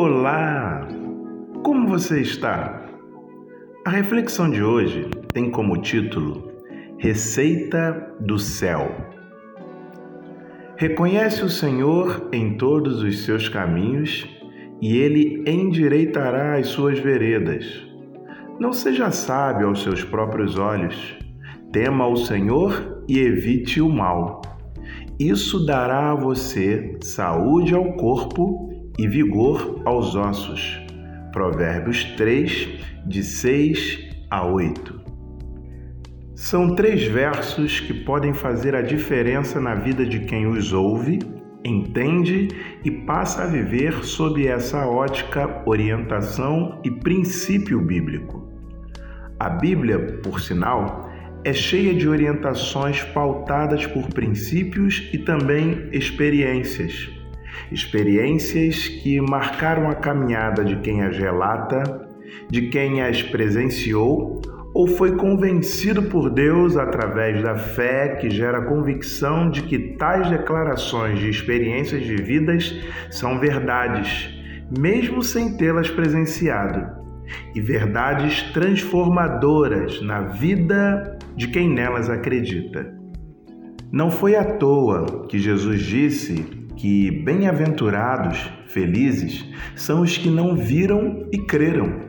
Olá! Como você está? A reflexão de hoje tem como título Receita do Céu. Reconhece o Senhor em todos os seus caminhos e ele endireitará as suas veredas. Não seja sábio aos seus próprios olhos. Tema o Senhor e evite o mal. Isso dará a você saúde ao corpo e vigor aos ossos. Provérbios 3, de 6 a 8. São três versos que podem fazer a diferença na vida de quem os ouve, entende e passa a viver sob essa ótica, orientação e princípio bíblico. A Bíblia, por sinal, é cheia de orientações pautadas por princípios e também experiências experiências que marcaram a caminhada de quem as relata, de quem as presenciou ou foi convencido por Deus através da fé que gera a convicção de que tais declarações de experiências vividas são verdades, mesmo sem tê-las presenciado, e verdades transformadoras na vida de quem nelas acredita. Não foi à toa que Jesus disse que bem-aventurados, felizes, são os que não viram e creram.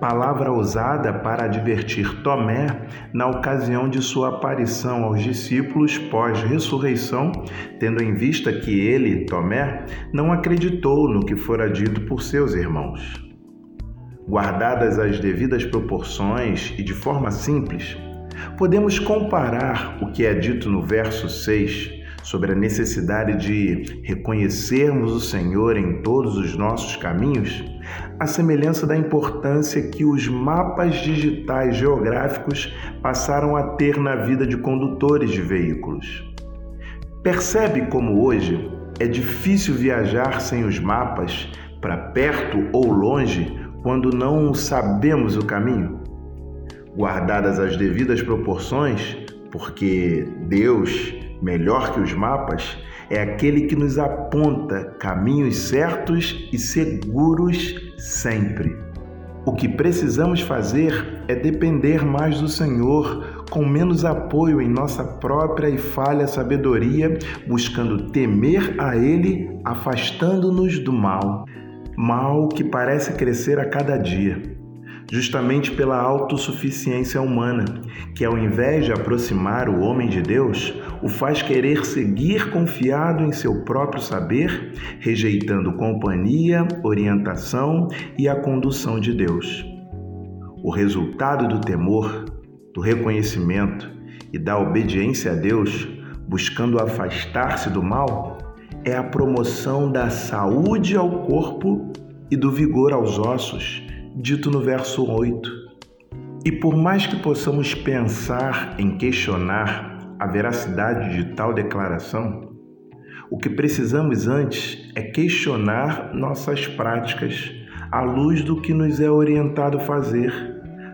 Palavra usada para advertir Tomé na ocasião de sua aparição aos discípulos pós-ressurreição, tendo em vista que ele, Tomé, não acreditou no que fora dito por seus irmãos. Guardadas as devidas proporções e de forma simples, podemos comparar o que é dito no verso 6 sobre a necessidade de reconhecermos o Senhor em todos os nossos caminhos, a semelhança da importância que os mapas digitais geográficos passaram a ter na vida de condutores de veículos. Percebe como hoje é difícil viajar sem os mapas para perto ou longe quando não sabemos o caminho? Guardadas as devidas proporções, porque Deus melhor que os mapas, é aquele que nos aponta caminhos certos e seguros sempre. O que precisamos fazer é depender mais do Senhor, com menos apoio em nossa própria e falha sabedoria, buscando temer a Ele, afastando-nos do mal. Mal que parece crescer a cada dia justamente pela autossuficiência humana, que ao invés de aproximar o homem de Deus, o faz querer seguir confiado em seu próprio saber, rejeitando companhia, orientação e a condução de Deus. O resultado do temor, do reconhecimento e da obediência a Deus, buscando afastar-se do mal, é a promoção da saúde ao corpo e do vigor aos ossos dito no verso 8. E por mais que possamos pensar em questionar a veracidade de tal declaração, o que precisamos antes é questionar nossas práticas à luz do que nos é orientado fazer,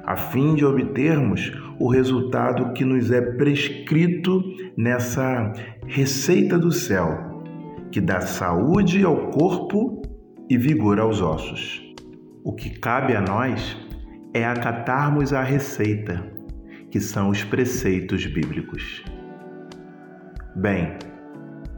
a fim de obtermos o resultado que nos é prescrito nessa receita do céu, que dá saúde ao corpo e vigor aos ossos. O que cabe a nós é acatarmos a receita, que são os preceitos bíblicos. Bem,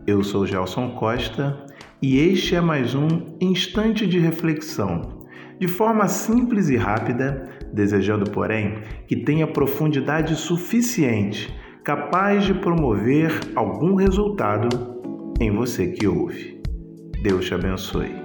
eu sou Gelson Costa e este é mais um instante de reflexão, de forma simples e rápida, desejando, porém, que tenha profundidade suficiente, capaz de promover algum resultado em você que ouve. Deus te abençoe.